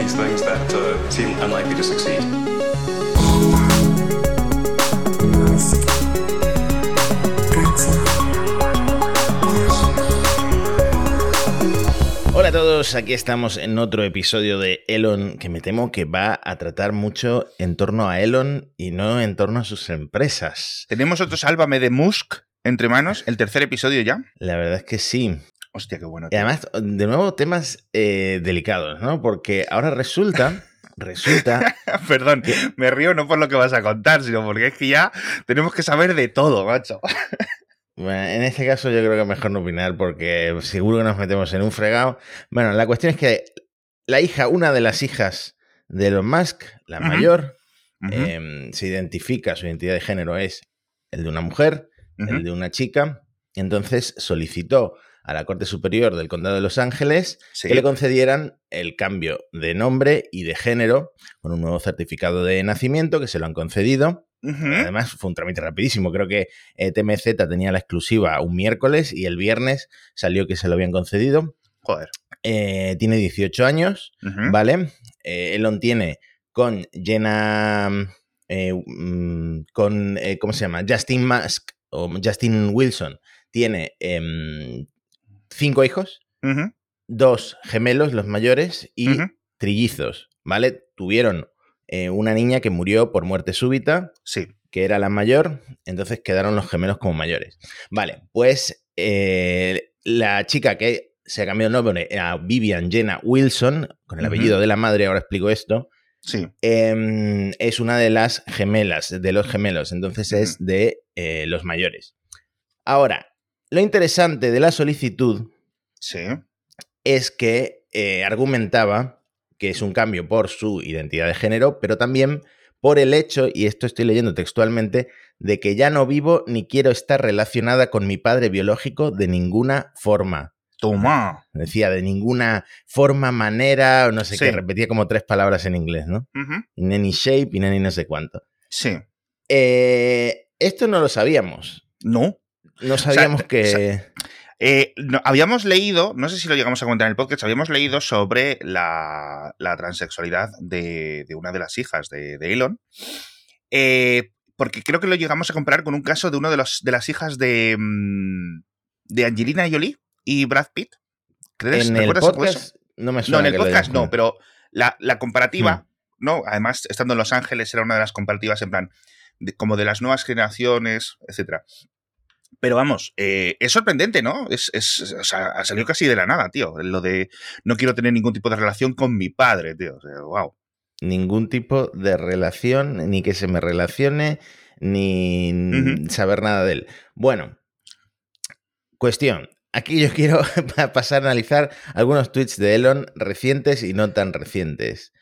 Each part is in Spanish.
these things that uh, seem unlikely to succeed. Hola a todos, aquí estamos en otro episodio de Elon que me temo que va a tratar mucho en torno a Elon y no en torno a sus empresas. Tenemos otro Sálvame de Musk entre manos, el tercer episodio ya. La verdad es que sí. Hostia, qué bueno. Y además, de nuevo, temas eh, delicados, ¿no? Porque ahora resulta, resulta, Perdón, me río no por lo que vas a contar, sino porque es que ya tenemos que saber de todo, macho. bueno, en este caso yo creo que mejor no opinar porque seguro que nos metemos en un fregado. Bueno, la cuestión es que la hija, una de las hijas de Elon Musk, la mayor, em, se identifica, su identidad de género es el de una mujer, el de una chica, entonces solicitó a la Corte Superior del Condado de Los Ángeles Sí. que le concedieran el cambio de nombre y de género con un nuevo certificado de nacimiento que se lo han concedido. Además, fue un trámite rapidísimo. Creo que eh, TMZ tenía la exclusiva un miércoles y el viernes salió que se lo habían concedido. Joder. Eh, tiene 18 años. ¿vale? Eh, Elon tiene con Jenna. eh, mm, con. eh, ¿Cómo se llama? Justin Musk o Justin Wilson. Tiene em, cinco hijos, dos gemelos, los mayores, y trillizos, ¿vale? Tuvieron eh, una niña que murió por muerte súbita, Sí. que era la mayor, entonces quedaron los gemelos como mayores. Vale, pues eh, la chica que se ha cambiado el nombre a Vivian Jenna Wilson, con el apellido de la madre, ahora explico esto, Sí. em, es una de las gemelas, de los gemelos, entonces es de eh, los mayores. Ahora, lo interesante de la solicitud Sí. es que eh, argumentaba que es un cambio por su identidad de género, pero también por el hecho, y esto estoy leyendo textualmente, de que ya no vivo ni quiero estar relacionada con mi padre biológico de ninguna forma. Toma. Decía, de ninguna forma, manera, o no sé Sí. qué, repetía como tres palabras en inglés, ¿no? Ujú. In any shape, in any no sé cuánto. Sí. Eh, esto no lo sabíamos. No. No sabíamos o que... Eh, no- habíamos leído, no sé si lo llegamos a comentar en el podcast, habíamos leído sobre la, la transexualidad de, de una de las hijas de, de Elon. Eh, porque creo que lo llegamos a comparar con un caso de una de, los, de las hijas de, mm, de Angelina Jolie y Brad Pitt. ¿Crees? en el ¿Recuerdas algo de eso? podcast no me No, suena en el podcast no, pero la, la comparativa, ¿no? Además, estando en Los Ángeles era una de las comparativas en plan, de- como de las nuevas generaciones, etcétera. Pero vamos, eh, es sorprendente, ¿no? Es, es, o sea, ha salido casi de la nada, tío. Lo de no quiero tener ningún tipo de relación con mi padre, tío. O sea, wow. ningún tipo de relación, ni que se me relacione, ni saber nada de él. Bueno, cuestión. Aquí yo quiero pasar a analizar algunos tweets de Elon recientes y no tan recientes.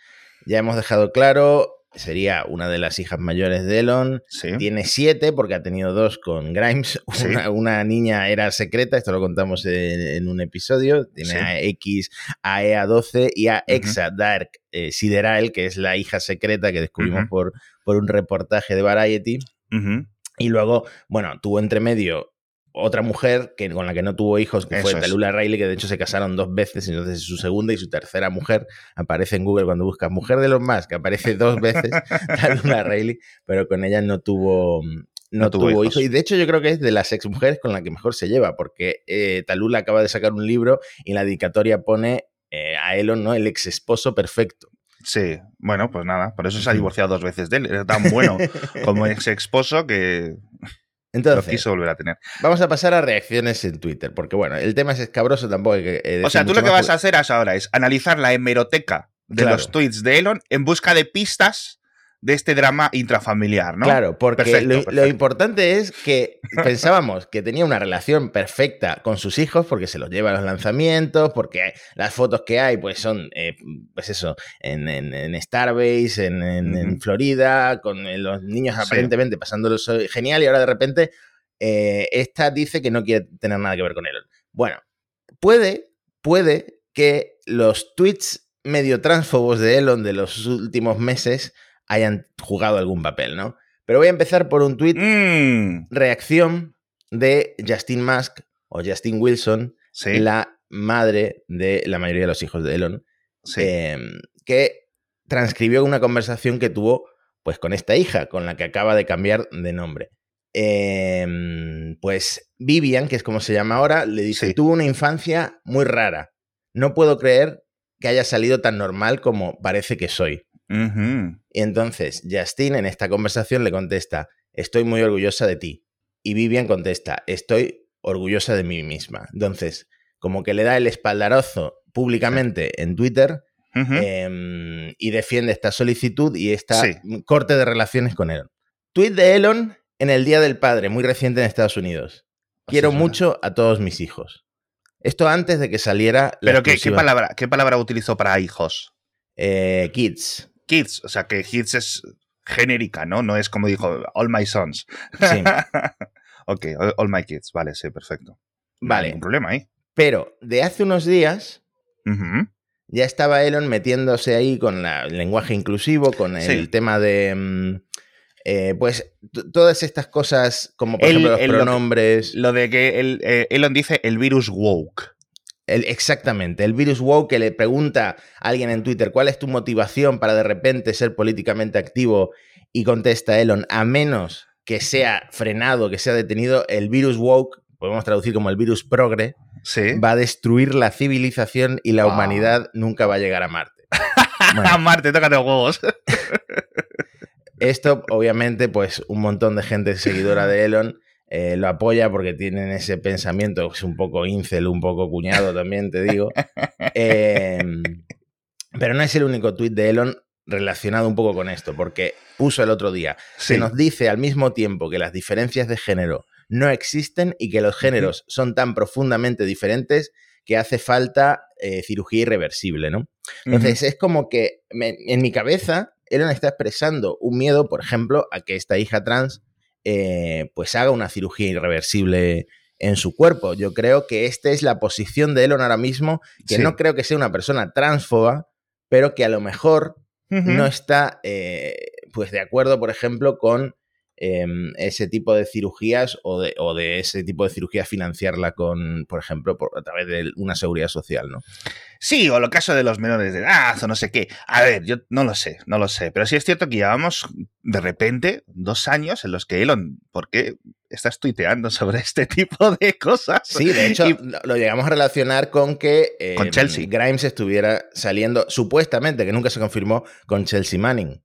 Ya hemos dejado claro, sería una de las hijas mayores de Elon. Sí. Tiene siete porque ha tenido dos con Grimes. Sí. Una, niña era secreta, esto lo contamos en, en un episodio. Tiene Sí. a X, a EA12 y a. Exa Dark eh, Sideral, que es la hija secreta que descubrimos por, por un reportaje de Variety. Y luego, bueno, tuvo entre medio otra mujer que, con la que no tuvo hijos, que fue es. Talula Riley, que de hecho se casaron dos veces, y entonces su segunda y su tercera mujer aparece en Google cuando buscas mujer de los más, que aparece dos veces Talula Riley, pero con ella no tuvo, no, No tuvo hijos. hijos. Y de hecho yo creo que es de las ex mujeres con la que mejor se lleva, porque eh, Talula acaba de sacar un libro y en la dedicatoria pone eh, a Elon, ¿no? El ex esposo perfecto. Sí. Bueno, pues nada, por eso se ha divorciado dos veces de él. Era tan bueno como ex esposo que lo Entonces, quiso volver a tener. vamos a pasar a reacciones en Twitter, porque bueno, el tema es escabroso, tampoco hay que... eh, O sea, tú lo que vas a hacer ahora es analizar la hemeroteca de Claro. los tweets de Elon en busca de pistas de este drama intrafamiliar, ¿no? Claro, porque Perfecto, lo, importante es que pensábamos que tenía una relación perfecta con sus hijos porque se los lleva a los lanzamientos, porque las fotos que hay pues son, eh, pues eso, en, en, en Starbase, en, en-. Florida, con eh, los niños Sí. aparentemente pasándolo so- genial y ahora de repente eh, esta dice que no quiere tener nada que ver con él. Bueno, puede, puede que los tweets medio transfobos de Elon de los últimos meses hayan jugado algún papel, ¿no? Pero voy a empezar por un tweet Mm, reacción de Justin Musk o Justin Wilson, sí, la madre de la mayoría de los hijos de Elon, sí. eh, que transcribió una conversación que tuvo pues con esta hija, con la que acaba de cambiar de nombre. Em, pues Vivian, que es como se llama ahora, le dice, Sí. tuvo una infancia muy rara. No puedo creer que haya salido tan normal como parece que soy. Y entonces Justin en esta conversación le contesta, estoy muy orgullosa de ti. Y Vivian contesta, estoy orgullosa de mí misma. Entonces, como que le da el espaldarazo públicamente en Twitter em, y defiende esta solicitud y esta Sí. corte de relaciones con Elon. Tweet de Elon en el Día del Padre, muy reciente en Estados Unidos. Quiero mucho a todos mis hijos. Esto antes de que saliera la Pero ¿qué, palabra, ¿qué palabra utilizó para hijos? Eh, kids. Kids, o sea que kids es genérica, ¿no? No es como dijo all my sons. Sí. ok, all, my kids, vale, sí, perfecto. No hay Vale. ningún problema ahí. Pero de hace unos días ya estaba Elon metiéndose ahí con la- el lenguaje inclusivo, con el Sí. tema de. mm, eh, pues todas estas cosas, como por El- ejemplo los el- lo que- pronombres. Lo de que el, eh, Elon dice el virus woke. El- exactamente, el virus wow que le pregunta a alguien en Twitter cuál es tu motivación para de repente ser políticamente activo y contesta Elon, a menos que sea frenado, que sea detenido, el virus woke, podemos traducir como el virus progre, Sí. va a destruir la civilización y la Wow. humanidad nunca va a llegar a Marte. Bueno. A Marte, tócate los huevos. Esto, obviamente, pues un montón de gente seguidora de Elon eh, lo apoya porque tienen ese pensamiento, es un poco incel, un poco cuñado también, te digo. Eh, pero no es el único tuit de Elon relacionado un poco con esto, porque puso el otro día, Sí. se nos dice al mismo tiempo que las diferencias de género no existen y que los géneros son tan profundamente diferentes que hace falta eh, cirugía irreversible, ¿no? Entonces es como que me- en mi cabeza Elon está expresando un miedo, por ejemplo, a que esta hija trans eh, pues haga una cirugía irreversible en su cuerpo. Yo creo que esta es la posición de Elon ahora mismo, que Sí. no creo que sea una persona transfoba, pero que a lo mejor no está eh, pues de acuerdo, por ejemplo, con em, ese tipo de cirugías o de, o de ese tipo de cirugías financiarla con, por ejemplo, por, a través de una seguridad social, ¿no? Sí, o lo caso de los menores de edad o no sé qué. A ver, yo no lo sé, no lo sé. Pero sí es cierto que llevamos de repente dos años en los que Elon, ¿por qué estás tuiteando sobre este tipo de cosas? Sí, de hecho, Y- lo- lo llegamos a relacionar con que eh, Con Chelsea. Grimes estuviera saliendo, supuestamente, que nunca se confirmó, con Chelsea Manning.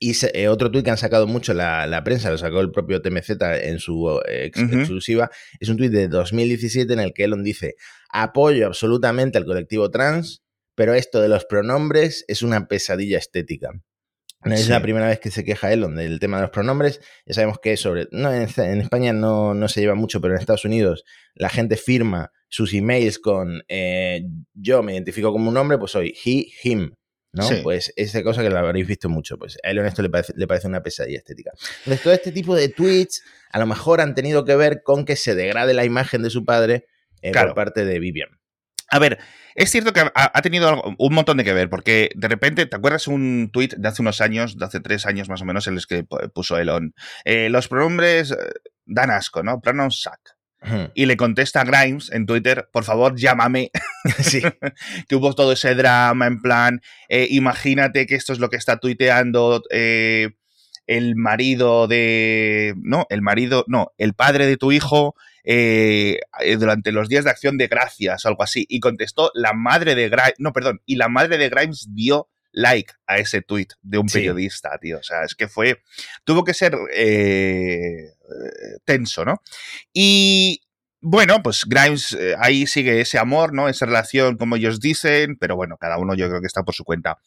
Y se- eh, otro tuit que han sacado mucho la, la prensa, lo sacó el propio TMZ en su eh, exclusiva, es un tuit de 2017 en el que Elon dice, apoyo absolutamente al colectivo trans, pero esto de los pronombres es una pesadilla estética. No es Sí. la primera vez que se queja Elon del tema de los pronombres. Ya sabemos que sobre. No, en, en España no, no se lleva mucho, pero en Estados Unidos la gente firma sus emails con eh, yo me identifico como un hombre, pues soy he, him. ¿No? Sí. Pues esa cosa que lo habréis visto mucho. Pues a Elon esto le parece, le parece una pesadilla estética. Entonces, todo este tipo de tweets a lo mejor han tenido que ver con que se degrade la imagen de su padre eh, Claro. por parte de Vivian. A ver, es cierto que ha, tenido algo- un montón de que ver, porque de repente, ¿te acuerdas un tuit de hace unos años, de hace tres años más o menos, en los que pu- puso Elon? eh, los pronombres eh, dan asco, ¿no? Pronouns suck. Y le contesta a Grimes en Twitter, por favor, llámame. sí. que hubo todo ese drama en plan, eh, imagínate que esto es lo que está tuiteando eh, el marido de... No, el marido, no, el padre de tu hijo eh, durante los días de acción de gracias o algo así. Y contestó la madre de Grimes, no, perdón, y la madre de Grimes dio like a ese tuit de un Sí. periodista, tío. O sea, es que fue, tuvo que ser tenso, ¿no? Y bueno, pues Grimes eh, ahí sigue ese amor, ¿no? Esa relación, como ellos dicen, pero bueno, cada uno yo creo que está por su cuenta.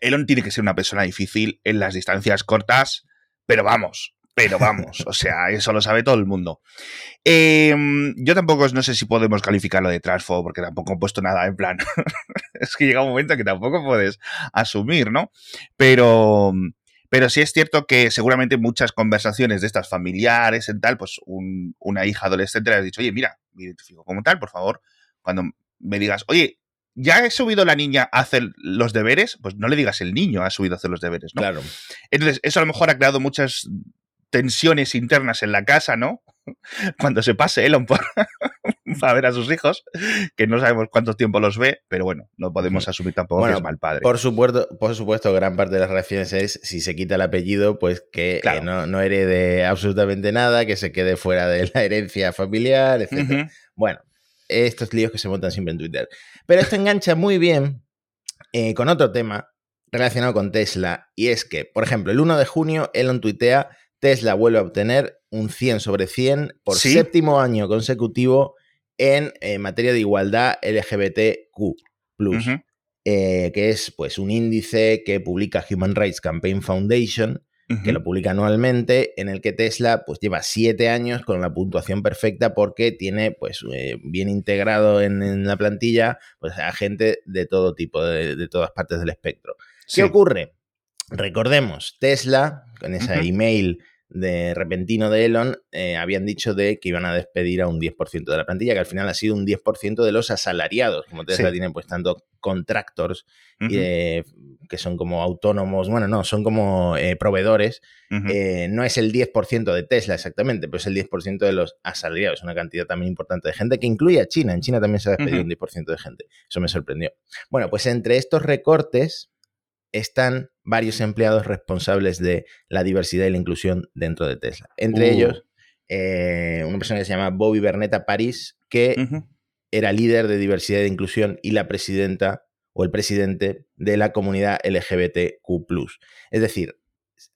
Elon tiene que ser una persona difícil en las distancias cortas, pero vamos, pero vamos, o sea, eso lo sabe todo el mundo. Eh, yo tampoco no sé si podemos calificarlo de transfo, porque tampoco he puesto nada en plan. es que llega un momento que tampoco puedes asumir, ¿no? Pero, pero sí es cierto que seguramente muchas conversaciones de estas familiares en tal, pues un- una hija adolescente le has dicho, oye, mira, me identifico como tal, por favor, cuando me digas, oye, ya he subido la niña a hacer los deberes, pues no le digas el niño ha subido a hacer los deberes, ¿no? Claro. Entonces, eso a lo mejor ha creado muchas tensiones internas en la casa, ¿no? Cuando se pase Elon por, para ver a sus hijos, que no sabemos cuánto tiempo los ve, pero bueno, no podemos asumir tampoco que es mal padre. Por supuesto, por supuesto, gran parte de las reacciones es si se quita el apellido, pues que eh, no, no, herede absolutamente nada, que se quede fuera de la herencia familiar, etc. Bueno, estos líos que se montan siempre en Twitter. Pero esto engancha muy bien eh, con otro tema relacionado con Tesla, y es que, por ejemplo, el 1 de junio Elon tuitea, Tesla vuelve a obtener un 100 sobre 100 por séptimo año consecutivo en eh, materia de igualdad LGBTQ+, eh, que es pues, un índice que publica Human Rights Campaign Foundation, que lo publica anualmente, en el que Tesla pues, lleva siete años con la puntuación perfecta porque tiene pues, eh, bien integrado en, la plantilla pues, a gente de todo tipo, de, todas partes del espectro. ¿Qué ocurre? Recordemos, Tesla, con esa email de repentino de Elon, eh, habían dicho de que iban a despedir a un 10% de la plantilla, que al final ha sido un 10% de los asalariados, como Tesla tiene pues tanto contractors que son como autónomos, bueno, no, son como eh, proveedores, eh, no es el 10% de Tesla exactamente, pero es el 10% de los asalariados, una cantidad también importante de gente que incluye a China, en China también se ha despedido un 10% de gente, eso me sorprendió. Bueno, pues entre estos recortes están varios empleados responsables de la diversidad y la inclusión dentro de Tesla. Entre uh. ellos, eh, una persona que se llama Bobby Bernetta París, que era líder de diversidad e inclusión y la presidenta o el presidente de la comunidad LGBTQ. Es decir,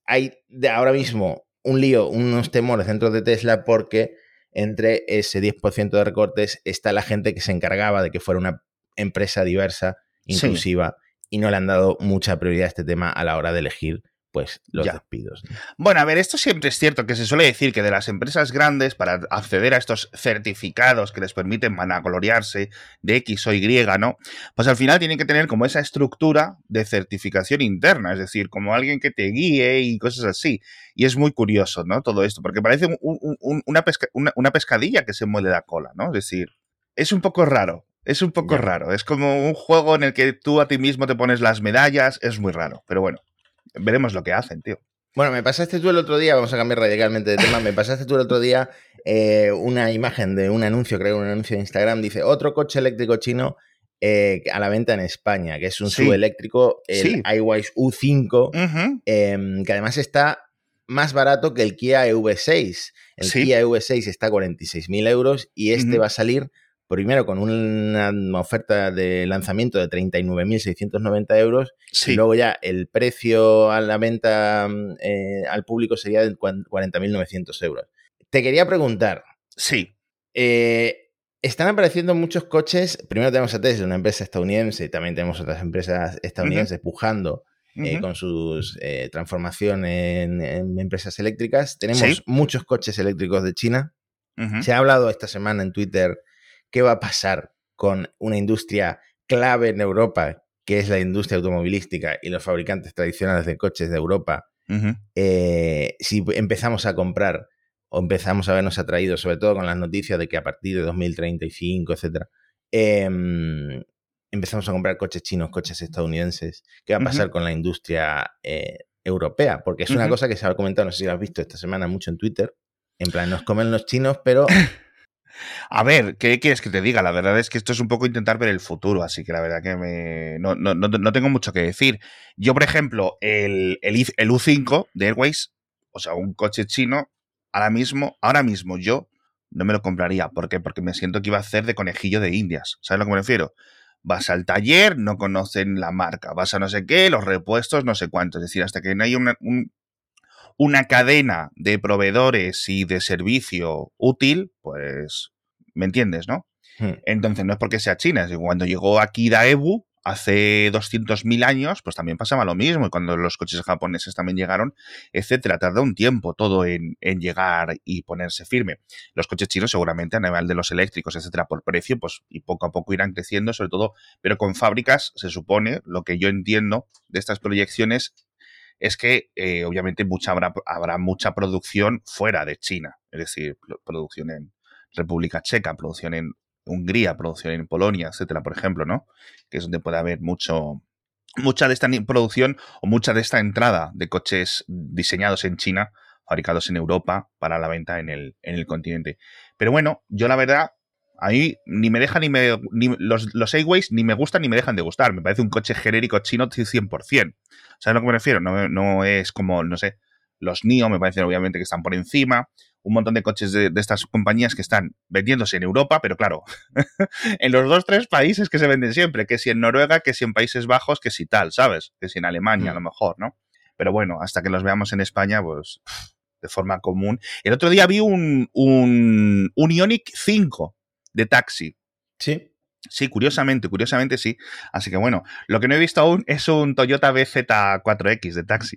hay de ahora mismo un lío, unos temores dentro de Tesla porque entre ese 10% de recortes está la gente que se encargaba de que fuera una empresa diversa, inclusiva y no le han dado mucha prioridad a este tema a la hora de elegir pues los despidos. Bueno, a ver, esto siempre es cierto que se suele decir que de las empresas grandes, para acceder a estos certificados que les permiten vanagloriarse de X o Y, ¿no? Pues al final tienen que tener como esa estructura de certificación interna, es decir, como alguien que te guíe y cosas así. Y es muy curioso, ¿no? Todo esto, porque parece una, una pescadilla que se muele la cola, ¿no? Es decir, es un poco raro. Es un poco raro. Es como un juego en el que tú a ti mismo te pones las medallas. Es muy raro. Pero bueno, veremos lo que hacen, tío. Bueno, me pasaste tú el otro día, vamos a cambiar radicalmente de tema, me pasaste tú el otro día eh, una imagen de un anuncio, creo, un anuncio de Instagram, dice, otro coche eléctrico chino eh, a la venta en España, que es un subeléctrico, el iWise U5, em, que además está más barato que el Kia EV6. El Kia EV6 está a 46.000 euros y este va a salir primero con una oferta de lanzamiento de 39.690 euros y luego ya el precio a la venta mm, eh, al público sería de 40.900 euros. Te quería preguntar. Sí. Eh, están apareciendo muchos coches. Primero tenemos a Tesla, una empresa estadounidense, y también tenemos otras empresas estadounidenses pujando eh, con sus transformaciones en, empresas eléctricas. Tenemos muchos coches eléctricos de China. Se ha hablado esta semana en Twitter qué va a pasar con una industria clave en Europa, que es la industria automovilística y los fabricantes tradicionales de coches de Europa, eh, si empezamos a comprar o empezamos a vernos atraídos, sobre todo con las noticias de que a partir de 2035, etcétera, em, empezamos a comprar coches chinos, coches estadounidenses, ¿qué va a pasar con la industria eh, europea? Porque es una cosa que se ha comentado, no sé si lo has visto esta semana mucho en Twitter, en plan, nos comen los chinos, pero A ver, ¿qué quieres que te diga? La verdad es que esto es un poco intentar ver el futuro, así que la verdad que me... no, no, no, tengo mucho que decir. Yo, por ejemplo, el, el, U5 de Airways, o sea, un coche chino, ahora mismo, ahora mismo yo no me lo compraría. ¿Por qué? Porque me siento que iba a hacer de conejillo de indias. ¿Sabes a lo que me refiero? Vas al taller, no conocen la marca. Vas a no sé qué, los repuestos, no sé cuánto. Es decir, hasta que no hay una, una cadena de proveedores y de servicio útil, pues, ¿me entiendes, no? Hmm. Entonces, no es porque sea China, es cuando llegó aquí Daewoo, hace 200.000 años, pues también pasaba lo mismo, y cuando los coches japoneses también llegaron, etcétera. Tardó un tiempo todo en, llegar y ponerse firme. Los coches chinos seguramente a nivel de los eléctricos, etcétera, por precio, pues y poco a poco irán creciendo, sobre todo, pero con fábricas se supone, lo que yo entiendo de estas proyecciones es que eh, obviamente habrá, habrá mucha producción fuera de China, es decir, producción en República Checa, producción en Hungría, producción en Polonia, etcétera, por ejemplo, ¿no? Que es donde puede haber mucho, mucha de esta producción o mucha de esta entrada de coches diseñados en China, fabricados en Europa para la venta en el, en el continente. Pero bueno, yo la verdad A mí ni me deja ni me. Ni, los, los ni me gustan ni me dejan de gustar. Me parece un coche genérico chino 100%. ¿Sabes a lo que me refiero? No, no es como, no sé, los NIO me parecen obviamente que están por encima. Un montón de coches de, de estas compañías que están vendiéndose en Europa, pero claro, en los dos, tres países que se venden siempre, que si en Noruega, que si en Países Bajos, que si tal, ¿sabes? Que si en Alemania a lo mejor, ¿no? Pero bueno, hasta que los veamos en España, pues de forma común. El otro día vi un, un, un Ionic 5 de taxi. Sí. Sí, curiosamente, curiosamente sí. Así que bueno, lo que no he visto aún es un Toyota BZ4X de taxi.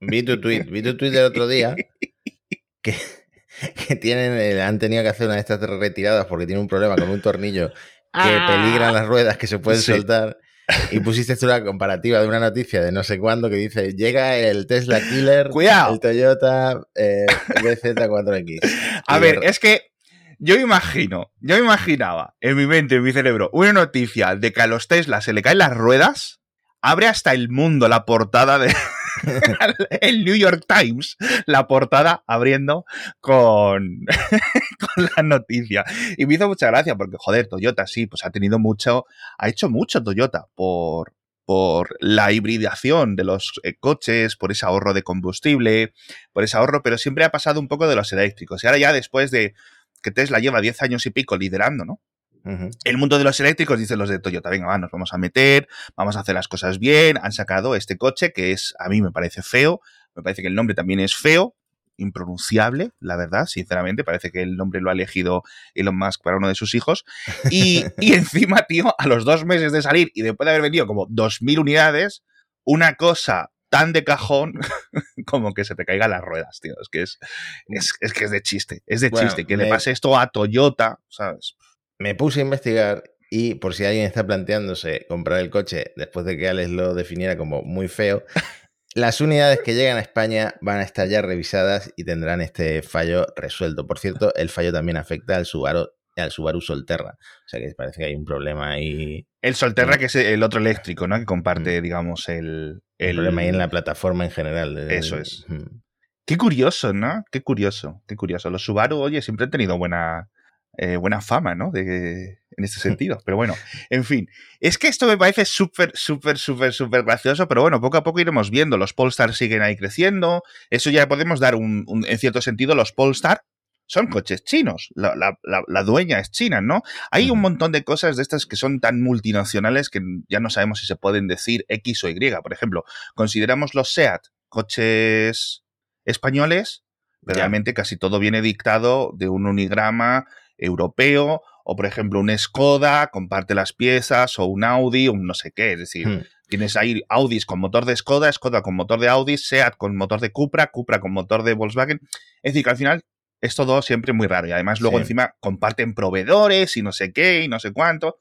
Vi tu tweet, vi tu tweet del otro día que, que tienen, eh, han tenido que hacer una de estas retiradas porque tiene un problema con un tornillo que Ah. peligran las ruedas que se pueden Sí. soltar. Y pusiste tú una comparativa de una noticia de no sé cuándo que dice: llega el Tesla Killer, Cuidado. el Toyota eh, BZ4X. A ver, es que yo imagino, yo imaginaba en mi mente, en mi cerebro, una noticia de que a los Tesla se le caen las ruedas, abre hasta el mundo la portada de el New York Times, la portada abriendo con, con la noticia. Y me hizo mucha gracia porque, joder, Toyota sí, pues ha tenido mucho, ha hecho mucho Toyota por, por la hibridación de los eh, coches, por ese ahorro de combustible, por ese ahorro, pero siempre ha pasado un poco de los eléctricos. Y ahora ya después de que Tesla lleva 10 años y pico liderando, ¿no? El mundo de los eléctricos, dicen los de Toyota, venga, va, nos vamos a meter, vamos a hacer las cosas bien. Han sacado este coche que es, a mí me parece feo, me parece que el nombre también es feo, impronunciable, la verdad, sinceramente, parece que el nombre lo ha elegido Elon Musk para uno de sus hijos. Y, y encima, tío, a los dos meses de salir y después de haber vendido como 2.000 unidades, una cosa tan de cajón como que se te caigan las ruedas, tío. Es que es, es, es que es de chiste, es de Bueno, chiste. Que me- le pase esto a Toyota, ¿sabes? Me puse a investigar y por si alguien está planteándose comprar el coche después de que Alex lo definiera como muy feo, las unidades que llegan a España van a estar ya revisadas y tendrán este fallo resuelto. Por cierto, el fallo también afecta al Subaru, al Subaru Solterra. O sea que parece que hay un problema ahí, El Solterra, Mm. que es el otro eléctrico, ¿no? Que comparte, digamos, el. El problema ahí en la plataforma en general. Eso es. Qué curioso, ¿no? Qué curioso, qué curioso. Los Subaru, oye, siempre han tenido buena, eh, buena fama, ¿no? De, en este sentido. Pero bueno, en fin. Es que esto me parece súper, súper, súper, súper gracioso, pero bueno, poco a poco iremos viendo. Los Polestar siguen ahí creciendo. Eso ya podemos dar un, un- en cierto sentido, los Polestar son coches chinos. La, la- la- la dueña es china, ¿no? Hay un montón de cosas de estas que son tan multinacionales que ya no sabemos si se pueden decir X o Y. Por ejemplo, consideramos los SEAT coches españoles, pero Ya. realmente casi todo viene dictado de un unigrama europeo, o por ejemplo un Skoda, comparte las piezas, o un Audi, un no sé qué. Es decir, Hmm. tienes ahí Audis con motor de Skoda, Skoda con motor de Audi, SEAT con motor de Cupra, Cupra con motor de Volkswagen. Es decir, que al final es todo siempre muy raro. Y además luego Sí. encima comparten proveedores y no sé qué y no sé cuánto.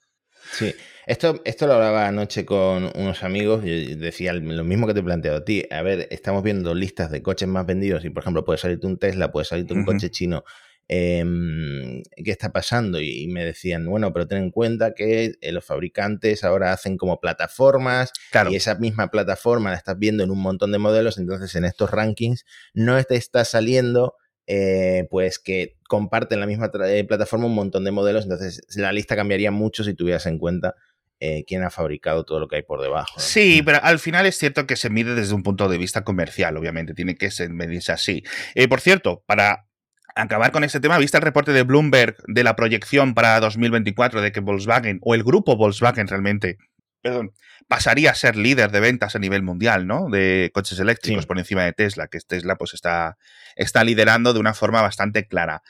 Sí, esto, esto lo hablaba anoche con unos amigos y decía lo mismo que te he planteado a ti. A ver, estamos viendo listas de coches más vendidos y, por ejemplo, puede salirte un Tesla, puede salirte un coche chino. em, ¿Qué está pasando? Y, y me decían, bueno, pero ten en cuenta que eh, los fabricantes ahora hacen como plataformas Claro. y esa misma plataforma la estás viendo en un montón de modelos, entonces en estos rankings no te está saliendo eh, pues que comparten la misma eh, plataforma un montón de modelos, entonces la lista cambiaría mucho si tuvieras en cuenta eh, quién ha fabricado todo lo que hay por debajo. Sí, pero al final es cierto que se mide desde un punto de vista comercial, obviamente, tiene que medirse así. Eh, por cierto, para acabar con este tema, ¿viste el reporte de Bloomberg de la proyección para 2024 de que Volkswagen, o el grupo Volkswagen realmente, perdón, pasaría a ser líder de ventas a nivel mundial, ¿no? De coches eléctricos Sí. por encima de Tesla, que Tesla pues está, está liderando de una forma bastante clara.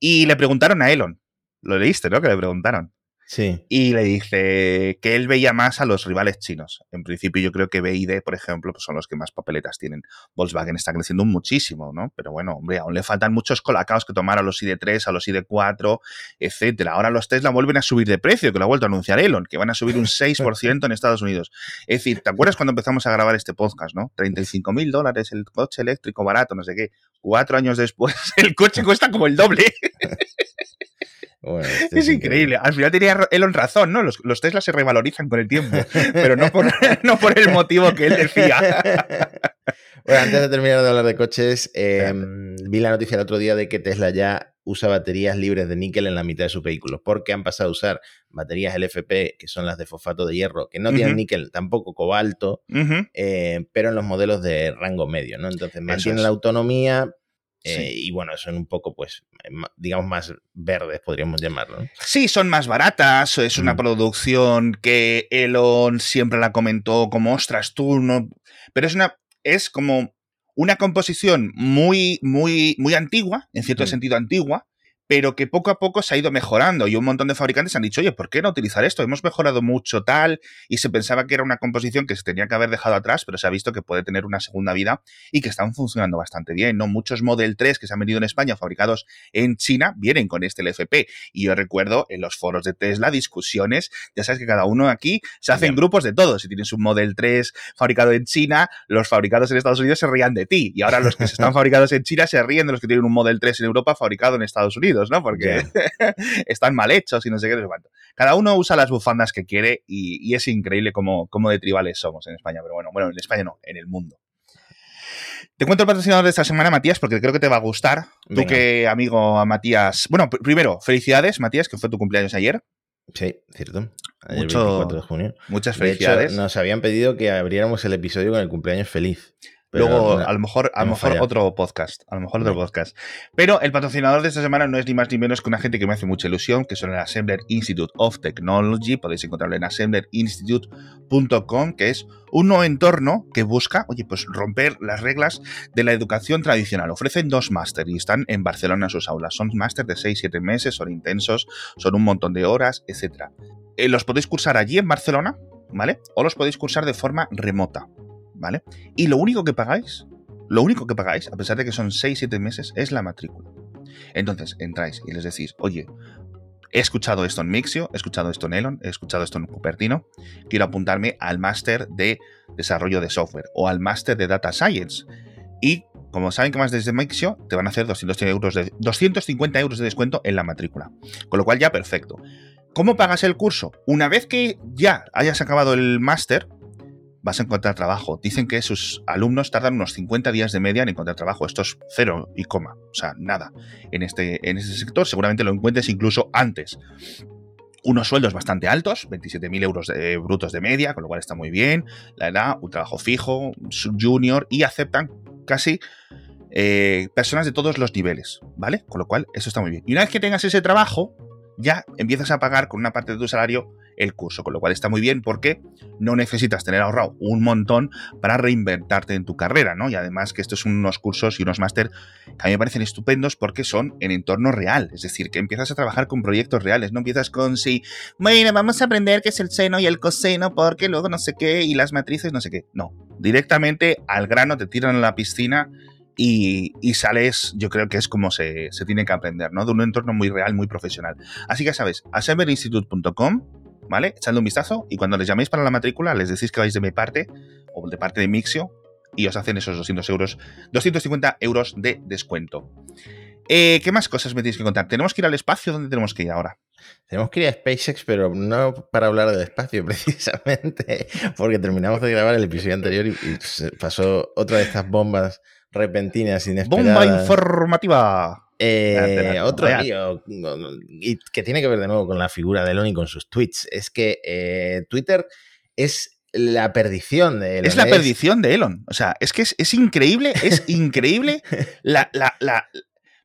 Y le preguntaron a Elon, lo leíste, ¿no? Que le preguntaron. Sí. Y le dice que él veía más a los rivales chinos. En principio, yo creo que BID, por ejemplo, pues son los que más papeletas tienen. Volkswagen está creciendo muchísimo, ¿no? Pero bueno, hombre, aún le faltan muchos colacaos que tomar a los ID3, a los ID4, etcétera. Ahora los Tesla vuelven a subir de precio, que lo ha vuelto a anunciar Elon, que van a subir un 6% en Estados Unidos. Es decir, ¿te acuerdas cuando empezamos a grabar este podcast, no? 35 mil dólares el coche eléctrico barato, no sé qué. Cuatro años después, el coche cuesta como el doble. Bueno, este Es increíble. Al final tenía Elon razón, ¿no? Los, los Tesla se revalorizan con el tiempo, pero no por, no por el motivo que él decía. Bueno, antes de terminar de hablar de coches, eh, vi la noticia el otro día de que Tesla ya usa baterías libres de níquel en la mitad de sus vehículos, porque han pasado a usar baterías LFP, que son las de fosfato de hierro, que no tienen níquel, tampoco cobalto, eh, pero en los modelos de rango medio, ¿no? Entonces mantienen es. la autonomía eh, y bueno, son un poco, pues, digamos, más verdes, podríamos llamarlo. ¿no? Sí, son más baratas, es una Mm. producción que Elon siempre la comentó como, ostras, tú no... Pero es una... es como una composición muy, muy, muy antigua, en cierto Mm. sentido antigua, pero que poco a poco se ha ido mejorando. Y un montón de fabricantes han dicho, oye, ¿por qué no utilizar esto? Hemos mejorado mucho tal y se pensaba que era una composición que se tenía que haber dejado atrás, pero se ha visto que puede tener una segunda vida y que están funcionando bastante bien, ¿no? Muchos Model 3 que se han vendido en España fabricados en China vienen con este LFP y yo recuerdo en los foros de Tesla discusiones, ya sabes que cada uno aquí se hacen grupos de todos, si tienes un Model 3 fabricado en China, los fabricados en Estados Unidos se rían de ti. Y ahora los que están fabricados en China se ríen de los que tienen un Model 3 en Europa fabricado en Estados Unidos, ¿no? Porque están mal hechos y no sé qué, cuánto. Cada uno usa las bufandas que quiere y, y es increíble cómo, cómo de tribales somos en España, pero bueno, bueno, en España no, en el mundo. Te cuento el patrocinador de esta semana, Matías, porque creo que te va a gustar. Tú que, amigo a Matías. Bueno, pr- primero, felicidades, Matías, que fue tu cumpleaños ayer. Sí, cierto. Ayer Mucho- 24 de junio. Muchas De hecho, felicidades. nos habían pedido que abriéramos el episodio con el cumpleaños feliz. Pero Luego, no- a lo mejor, a lo mejor otro podcast. A lo mejor otro podcast. Pero el patrocinador de esta semana no es ni más ni menos que una gente que me hace mucha ilusión, que son el Assembler Institute of Technology. Podéis encontrarlo en assemblerinstitute.com, que es un nuevo entorno que busca, oye, pues romper las reglas de la educación tradicional. Ofrecen dos máster y están en Barcelona en sus aulas. Son máster de 6-7 meses, son intensos, son un montón de horas, etc. los podéis cursar allí en Barcelona, ¿vale? O los podéis cursar de forma remota. ¿Vale? Y lo único que pagáis, lo único que pagáis, a pesar de que son 6-7 meses, es la matrícula. Entonces, entráis y les decís, oye, he escuchado esto en Mixio, he escuchado esto en Elon, he escuchado esto en Cupertino, quiero apuntarme al máster de desarrollo de software o al máster de data science. Y como saben que más desde Mixio, te van a hacer 200 euros de, 250 euros de descuento en la matrícula. Con lo cual ya perfecto. ¿Cómo pagas el curso? Una vez que ya hayas acabado el máster, vas a encontrar trabajo. Dicen que sus alumnos tardan unos 50 días de media en encontrar trabajo. Esto es cero y coma, o sea, nada. En este, en este sector seguramente lo encuentres incluso antes. Unos sueldos bastante altos, 27.000 euros de- brutos de media, con lo cual está muy bien. La edad, un trabajo fijo, junior y aceptan casi eh, personas de todos los niveles, ¿vale? Con lo cual, eso está muy bien. Y una vez que tengas ese trabajo, ya empiezas a pagar con una parte de tu salario el curso, con lo cual está muy bien porque no necesitas tener ahorrado un montón para reinventarte en tu carrera, ¿no? Y además que estos son unos cursos y unos máster que a mí me parecen estupendos porque son en entorno real, es decir, que empiezas a trabajar con proyectos reales, no empiezas con sí, bueno, vamos a aprender qué es el seno y el coseno porque luego no sé qué y las matrices no sé qué, no, directamente al grano te tiran a la piscina y, y sales, yo creo que es como se, se tiene que aprender, ¿no? De un entorno muy real, muy profesional. Así que sabes, assemblyinstitute.com, ¿vale? Echadle un vistazo y cuando les llaméis para la matrícula les decís que vais de mi parte o de parte de Mixio y os hacen esos 200 euros, 250 euros de descuento. Eh, ¿Qué más cosas me tienes que contar? ¿Tenemos que ir al espacio? ¿Dónde tenemos que ir ahora? Tenemos que ir a SpaceX, pero no para hablar del espacio precisamente, porque terminamos de grabar el episodio anterior y, y se pasó otra de estas bombas repentinas, inesperadas. ¡Bomba informativa! Eh, otro lío que tiene que ver de nuevo con la figura de Elon y con sus tweets. Es que eh, Twitter es la perdición de Elon. Es la perdición de Elon. O sea, es que es, es increíble, es increíble la, la, la...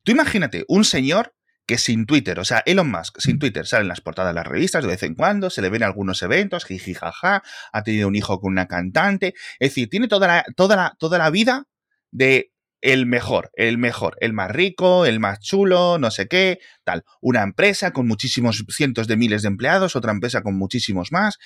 Tú imagínate, un señor que sin Twitter, o sea, Elon Musk sin Twitter sale en las portadas de las revistas de vez en cuando, se le ven algunos eventos, jiji jaja, ha tenido un hijo con una cantante, es decir, tiene toda la, toda la, toda la vida de el mejor, el mejor, el más rico, el más chulo, no sé qué, tal. Una empresa con muchísimos cientos de miles de empleados, otra empresa con muchísimos más.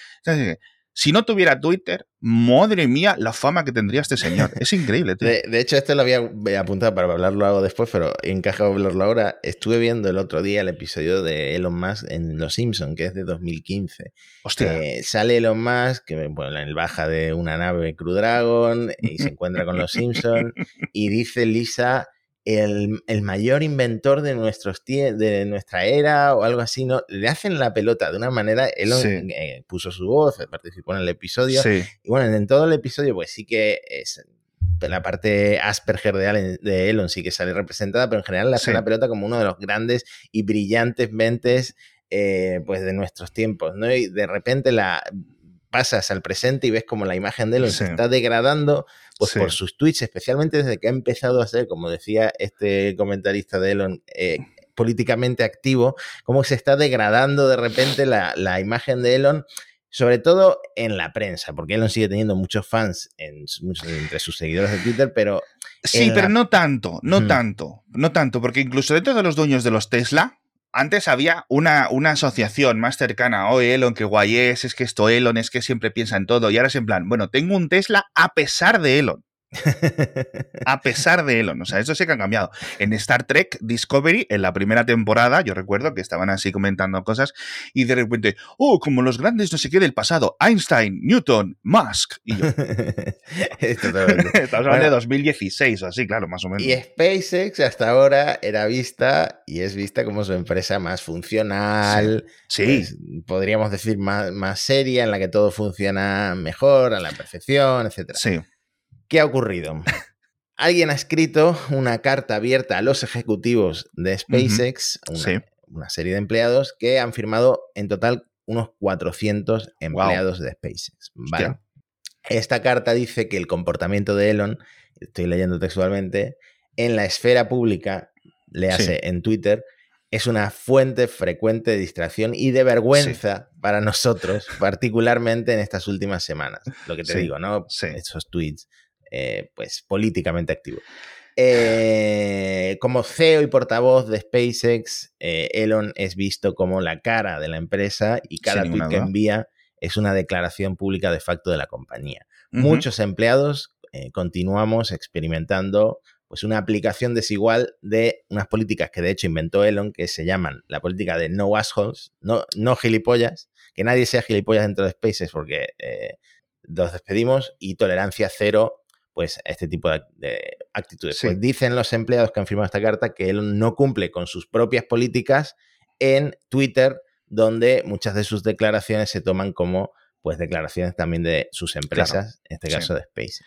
Si no tuviera Twitter, madre mía, la fama que tendría este señor. Es increíble, tío. De, de, hecho, esto lo había apuntado para hablarlo algo después, pero encaja hablarlo ahora. Estuve viendo el otro día el episodio de Elon Musk en Los Simpsons, que es de 2015. Hostia. Eh, sale Elon Musk, que bueno, él baja de una nave Crew Dragon y se encuentra con Los Simpsons y dice Lisa, el, el, mayor inventor de, nuestros de nuestra era o algo así, ¿no? Le hacen la pelota de una manera, él sí. eh, puso su voz, participó en el episodio, sí. y bueno, en todo el episodio pues sí que es, la parte Asperger de, Elon sí que sale representada, pero en general la hace la pelota como uno de los grandes y brillantes mentes eh, pues de nuestros tiempos, ¿no? Y de repente la pasas al presente y ves como la imagen de Elon se está degradando pues por sus tweets, especialmente desde que ha empezado a ser, como decía este comentarista de Elon, eh, políticamente activo, cómo se está degradando de repente la, la, imagen de Elon, sobre todo en la prensa, porque Elon sigue teniendo muchos fans entre sus seguidores de Twitter, pero... Sí, pero no tanto, no tanto, no tanto, porque incluso dentro de los dueños de los Tesla, antes había una, una, asociación más cercana, oh Elon, que guay es, es que esto Elon, es que siempre piensa en todo, y ahora es en plan, bueno, tengo un Tesla a pesar de Elon. a pesar de Elon, o sea, eso sí que ha cambiado. En Star Trek Discovery, en la primera temporada, yo recuerdo que estaban así comentando cosas y de repente, oh, como los grandes no sé qué del pasado, Einstein, Newton, Musk. Y yo, Estamos hablando de 2016 o así, claro, más o menos. Y SpaceX hasta ahora era vista y es vista como su empresa más funcional, sí. Pues, podríamos decir más, más seria, en la que todo funciona mejor, a la perfección, etc. Sí. ¿Qué ha ocurrido? Alguien ha escrito una carta abierta a los ejecutivos de SpaceX, una, serie de empleados que han firmado en total unos 400 empleados de SpaceX. Esta carta dice que el comportamiento de Elon, estoy leyendo textualmente, en la esfera pública, le hace en Twitter, es una fuente frecuente de distracción y de vergüenza para nosotros, particularmente en estas últimas semanas. Lo que te digo, ¿no? Esos tweets eh, pues políticamente activo. Eh, como CEO y portavoz de SpaceX, eh, Elon es visto como la cara de la empresa y cada tweet que envía es una declaración pública de facto de la compañía. Muchos empleados continuamos experimentando pues una aplicación desigual de unas políticas que de hecho inventó Elon, que se llaman la política de no assholes, no, no gilipollas, que nadie sea gilipollas dentro de SpaceX porque los despedimos, y tolerancia cero pues este tipo de, actitudes. Pues dicen los empleados que han firmado esta carta que él no cumple con sus propias políticas en Twitter, donde muchas de sus declaraciones se toman como pues declaraciones también de sus empresas, en este caso de Space.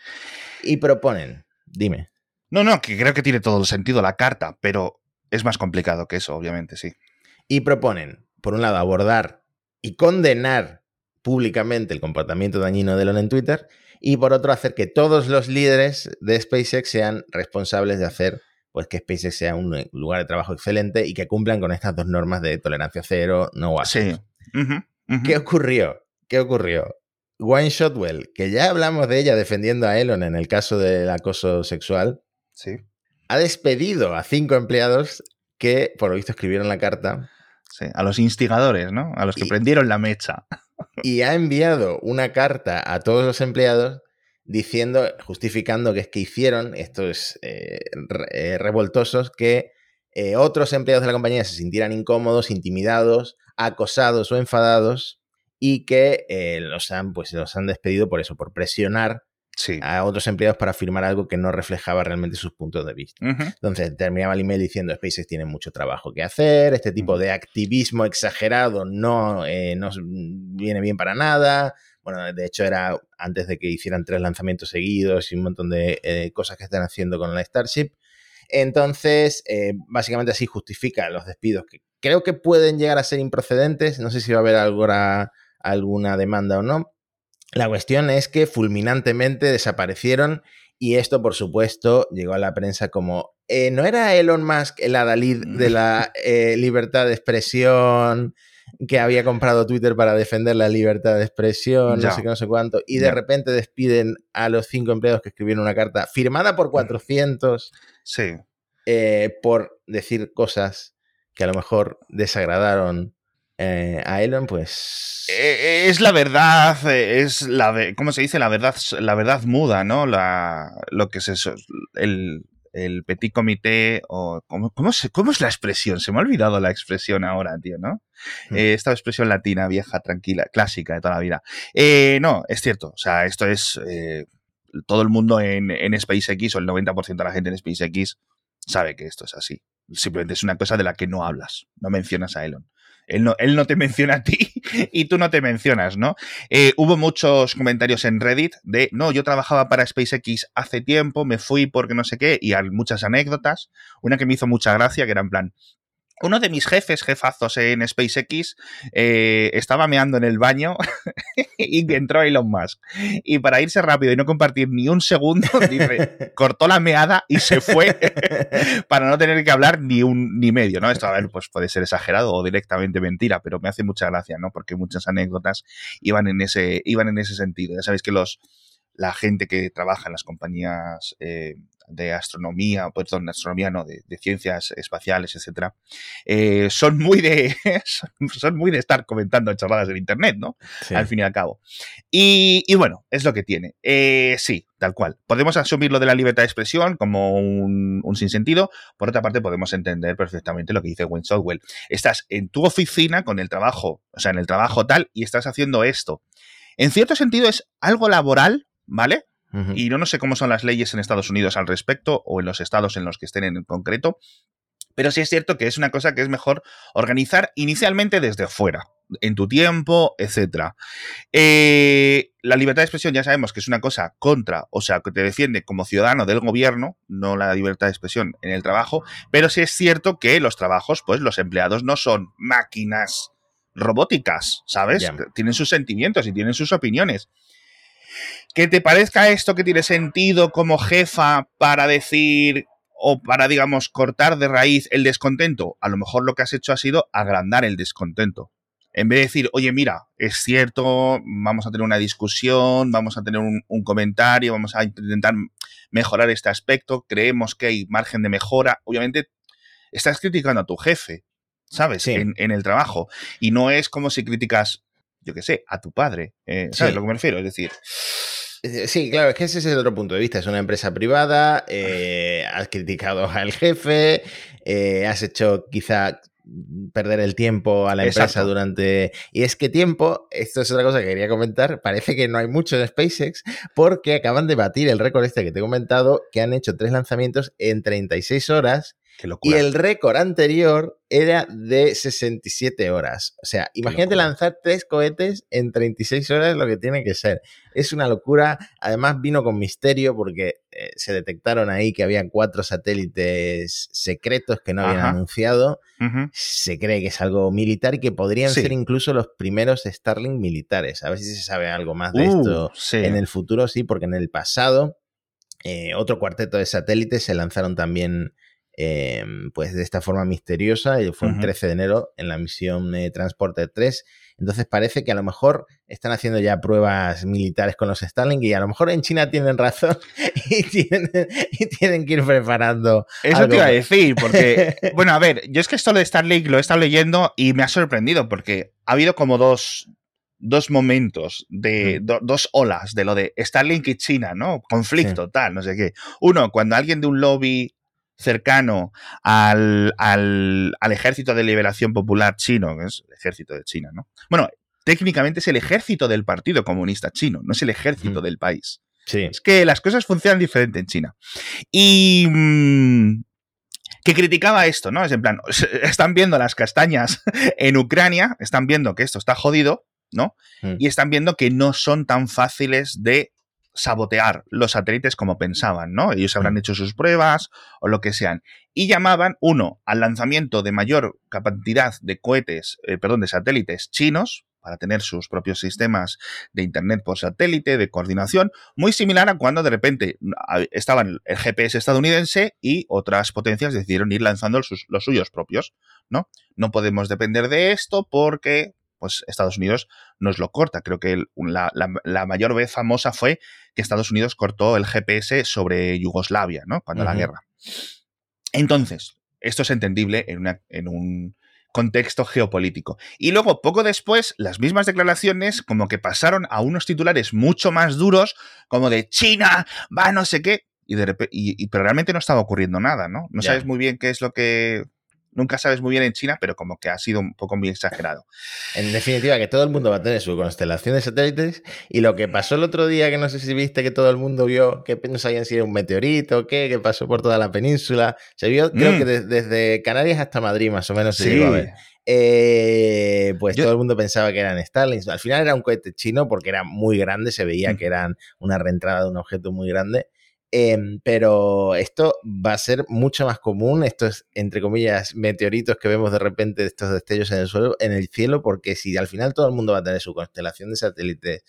Y proponen, dime. No, no, que creo que tiene todo el sentido la carta, pero es más complicado que eso, obviamente, sí. Y proponen, por un lado, abordar y condenar públicamente el comportamiento dañino de Elon en Twitter y por otro hacer que todos los líderes de SpaceX sean responsables de hacer pues que SpaceX sea un lugar de trabajo excelente y que cumplan con estas dos normas de tolerancia cero, no Sí. ¿Qué ocurrió? ¿Qué ocurrió? Wayne Shotwell, que ya hablamos de ella defendiendo a Elon en el caso del acoso sexual, sí. ha despedido a cinco empleados que, por lo visto, escribieron la carta. Sí, a los instigadores, ¿no? A los que prendieron la mecha y ha enviado una carta a todos los empleados diciendo, justificando que es que hicieron estos eh, eh, revoltosos que eh, otros empleados de la compañía se sintieran incómodos, intimidados, acosados o enfadados y que los han, pues, los han despedido por eso, por presionar a otros empleados para firmar algo que no reflejaba realmente sus puntos de vista. Entonces terminaba el email diciendo SpaceX tiene mucho trabajo que hacer, este tipo de activismo exagerado no eh, nos viene bien para nada. Bueno, de hecho era antes de que hicieran tres lanzamientos seguidos y un montón de eh, cosas que están haciendo con la Starship. Entonces, eh, básicamente así justifica los despidos que creo que pueden llegar a ser improcedentes. No sé si va a haber alguna, alguna demanda o no, la cuestión es que fulminantemente desaparecieron y esto, por supuesto, llegó a la prensa como, eh, ¿no era Elon Musk el adalid de la eh, libertad de expresión que había comprado Twitter para defender la libertad de expresión, no sé qué, no sé cuánto, y de repente despiden a los cinco empleados que escribieron una carta firmada por 400 sí. Eh, por decir cosas que a lo mejor desagradaron eh, a Elon, pues. Eh, es la verdad, eh, es la. ¿Cómo se dice? La verdad, la verdad muda, ¿no? La, lo que es eso. El, el petit comité, o. ¿cómo, cómo, es la expresión? Se me ha olvidado la expresión ahora, tío, ¿no? Hmm. esta expresión latina, vieja, tranquila, clásica de toda la vida. no, es cierto. O sea, esto es. todo el mundo en, en SpaceX, o el 90% de la gente en SpaceX, sabe que esto es así. Simplemente es una cosa de la que no hablas, no mencionas a Elon. Él no, él no te menciona a ti y tú no te mencionas, ¿no? Eh, hubo muchos comentarios en Reddit de, no, yo trabajaba para SpaceX hace tiempo, me fui porque no sé qué, y hay muchas anécdotas. Una que me hizo mucha gracia, que era en plan, uno de mis jefes, jefazos en SpaceX, eh, estaba meando en el baño y entró Elon Musk. Y para irse rápido y no compartir ni un segundo, dice, cortó la meada y se fue para no tener que hablar ni un ni medio, ¿no? Esto, a ver, pues puede ser exagerado o directamente mentira, pero me hace mucha gracia, ¿no? Porque muchas anécdotas iban en ese, iban en ese sentido. Ya sabéis que los la gente que trabaja en las compañías eh, de astronomía, perdón, astronomía no, de, ciencias espaciales, etcétera, eh, son muy de son muy de estar comentando chorradas en internet, ¿no? Al fin y al cabo. Y, bueno, es lo que tiene. Eh, sí, tal cual. Podemos asumir lo de la libertad de expresión como un, un, sinsentido. Por otra parte, podemos entender perfectamente lo que dice Wayne Southwell. Estás en tu oficina con el trabajo, o sea, en el trabajo tal, y estás haciendo esto. En cierto sentido es algo laboral, ¿vale? Y no, no sé cómo son las leyes en Estados Unidos al respecto o en los estados en los que estén en concreto, pero sí es cierto que es una cosa que es mejor organizar inicialmente desde fuera, en tu tiempo, etc. Eh, la libertad de expresión ya sabemos que es una cosa contra, o sea, que te defiende como ciudadano del gobierno, no la libertad de expresión en el trabajo, pero sí es cierto que los trabajos, pues los empleados no son máquinas robóticas, ¿sabes? Tienen sus sentimientos y tienen sus opiniones que te parezca esto que tiene sentido como jefa para decir o para, digamos, cortar de raíz el descontento, a lo mejor lo que has hecho ha sido agrandar el descontento. En vez de decir, oye, mira, es cierto, vamos a tener una discusión, vamos a tener un, comentario, vamos a intentar mejorar este aspecto, creemos que hay margen de mejora. Obviamente, estás criticando a tu jefe, ¿sabes? En, en, el trabajo. Y no es como si criticas yo qué sé, a tu padre. Eh, ¿Sabes lo que me refiero? Es decir. Eh, sí, claro, es que ese es el otro punto de vista. Es una empresa privada, eh, has criticado al jefe, has hecho quizá perder el tiempo a la empresa durante... Y es que tiempo, esto es otra cosa que quería comentar, parece que no hay mucho en SpaceX porque acaban de batir el récord este que te he comentado, que han hecho tres lanzamientos en 36 horas y el récord anterior era de 67 horas. O sea, imagínate lanzar tres cohetes en 36 horas, lo que tiene que ser. Es una locura. Además, vino con misterio porque eh, se detectaron ahí que había cuatro satélites secretos que no habían anunciado. Se cree que es algo militar y que podrían ser incluso los primeros Starlink militares. A ver si se sabe algo más de uh, esto en el futuro, sí, porque en el pasado. Eh, otro cuarteto de satélites se lanzaron también Em, pues de esta forma misteriosa, y fue el 13 de enero en la misión de Transporter 3. Entonces parece que a lo mejor están haciendo ya pruebas militares con los Starlink y a lo mejor en China tienen razón y tienen, que ir preparando. Eso te iba a decir, porque, bueno, a ver, yo es que esto de Starlink lo he estado leyendo y me ha sorprendido porque ha habido como dos, dos momentos, de mm. dos olas de lo de Starlink y China, ¿no? Conflicto, tal, no sé qué. Uno, cuando alguien de un lobby cercano al, ejército de liberación popular chino, que es el ejército de China, ¿no? Bueno, técnicamente es el ejército del Partido Comunista Chino, no es el ejército del país. Sí. Es que las cosas funcionan diferente en China. Y mm, que criticaba esto, ¿no? Es en plan, están viendo las castañas en Ucrania, están viendo que esto está jodido, ¿no? Mm. Y están viendo que no son tan fáciles de sabotear los satélites como pensaban, ¿no? Ellos habrán mm. hecho sus pruebas o lo que sean. Y llamaban, uno, al lanzamiento de mayor cantidad de cohetes, eh, perdón, de satélites chinos, para tener sus propios sistemas de Internet por satélite, de coordinación, muy similar a cuando de repente estaban el GPS estadounidense y otras potencias decidieron ir lanzando los suyos propios, ¿no? No podemos depender de esto porque pues Estados Unidos nos lo corta. Creo que la, mayor vez famosa fue que Estados Unidos cortó el GPS sobre Yugoslavia, ¿no? Cuando la guerra. Entonces, esto es entendible en, un contexto geopolítico. Y luego, poco después, las mismas declaraciones como que pasaron a unos titulares mucho más duros, como de China, va no sé qué, y, de y, pero realmente no estaba ocurriendo nada, ¿no? No sabes muy bien qué es lo que nunca sabes muy bien en China, pero como que ha sido un poco muy exagerado. En definitiva, que todo el mundo va a tener su constelación de satélites y lo que pasó el otro día, que no sé si viste que todo el mundo vio que no sabían si era un meteorito o qué, que pasó por toda la península, se vio creo Mm. que de- desde Canarias hasta Madrid más o menos se Sí. llegó a ver. Eh, pues Yo- todo el mundo pensaba que eran Starlings. Al final era un cohete chino porque era muy grande, se veía Mm. que eran una reentrada de un objeto muy grande. Em, pero esto va a ser mucho más común, estos, entre comillas, meteoritos que vemos de repente, estos destellos en el suelo, en el cielo, porque si al final todo el mundo va a tener su constelación de satélites,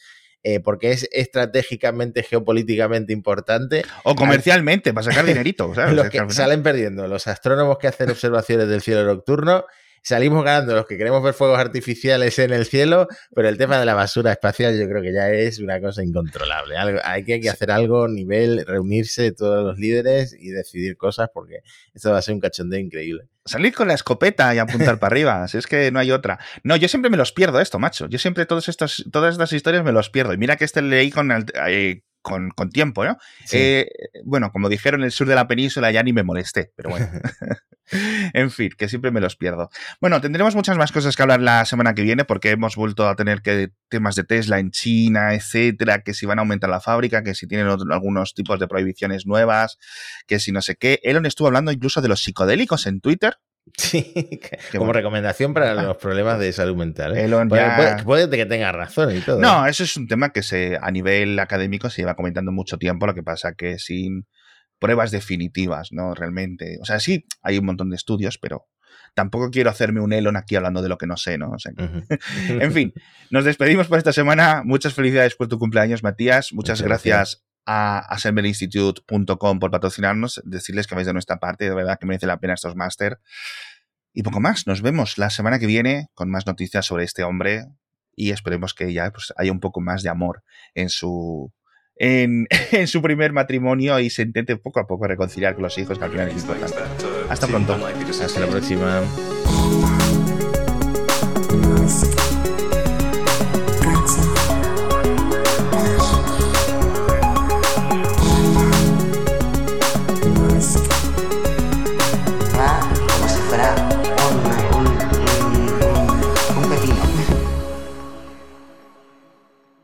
eh, porque es estratégicamente, geopolíticamente importante, O comercialmente, para sacar dinerito. ¿sabes? los que salen perdiendo, los astrónomos que hacen observaciones del cielo nocturno, salimos ganando los que queremos ver fuegos artificiales en el cielo, pero el tema de la basura espacial yo creo que ya es una cosa incontrolable. Algo- hay que hay que hacer algo, nivel, reunirse todos los líderes y decidir cosas porque esto va a ser un cachondeo increíble. Salir con la escopeta y apuntar para arriba, si es que no hay otra. No, yo siempre me los pierdo esto, macho. Yo siempre todos estos, todas estas historias me los pierdo. Y mira que este leí con, al- eh, con, con tiempo, ¿no? Sí. Eh, bueno, como dijeron en el sur de la península, ya ni me molesté, pero bueno. en fin, que siempre me los pierdo. Bueno, tendremos muchas más cosas que hablar la semana que viene porque hemos vuelto a tener que temas de Tesla en China, etcétera, que si van a aumentar la fábrica, que si tienen otro- algunos tipos de prohibiciones nuevas, que si no sé qué. Elon estuvo hablando incluso de los psicodélicos en Twitter. Sí, como bueno. recomendación para los problemas de salud mental. ¿eh? Elon Puede, ya- puede- puede que tenga razón y todo. No, ¿eh? eso es un tema que se a nivel académico se lleva comentando mucho tiempo, lo que pasa que sin pruebas definitivas, ¿no? Realmente. O sea, sí, hay un montón de estudios, pero tampoco quiero hacerme un Elon aquí hablando de lo que no sé, ¿no? O sea, que- Ujú. en fin, nos despedimos por esta semana. Muchas felicidades por tu cumpleaños, Matías. Muchas, Muchas gracias, gracias. A assemblyinstitute.com por patrocinarnos, decirles que vais de nuestra parte, de verdad que merece la pena estos máster. Y poco más, nos vemos la semana que viene con más noticias sobre este hombre y esperemos que ya pues, haya un poco más de amor en su en, en su primer matrimonio y se intente poco a poco reconciliar con los hijos, que al final es importante. Hasta pronto. Hasta la próxima.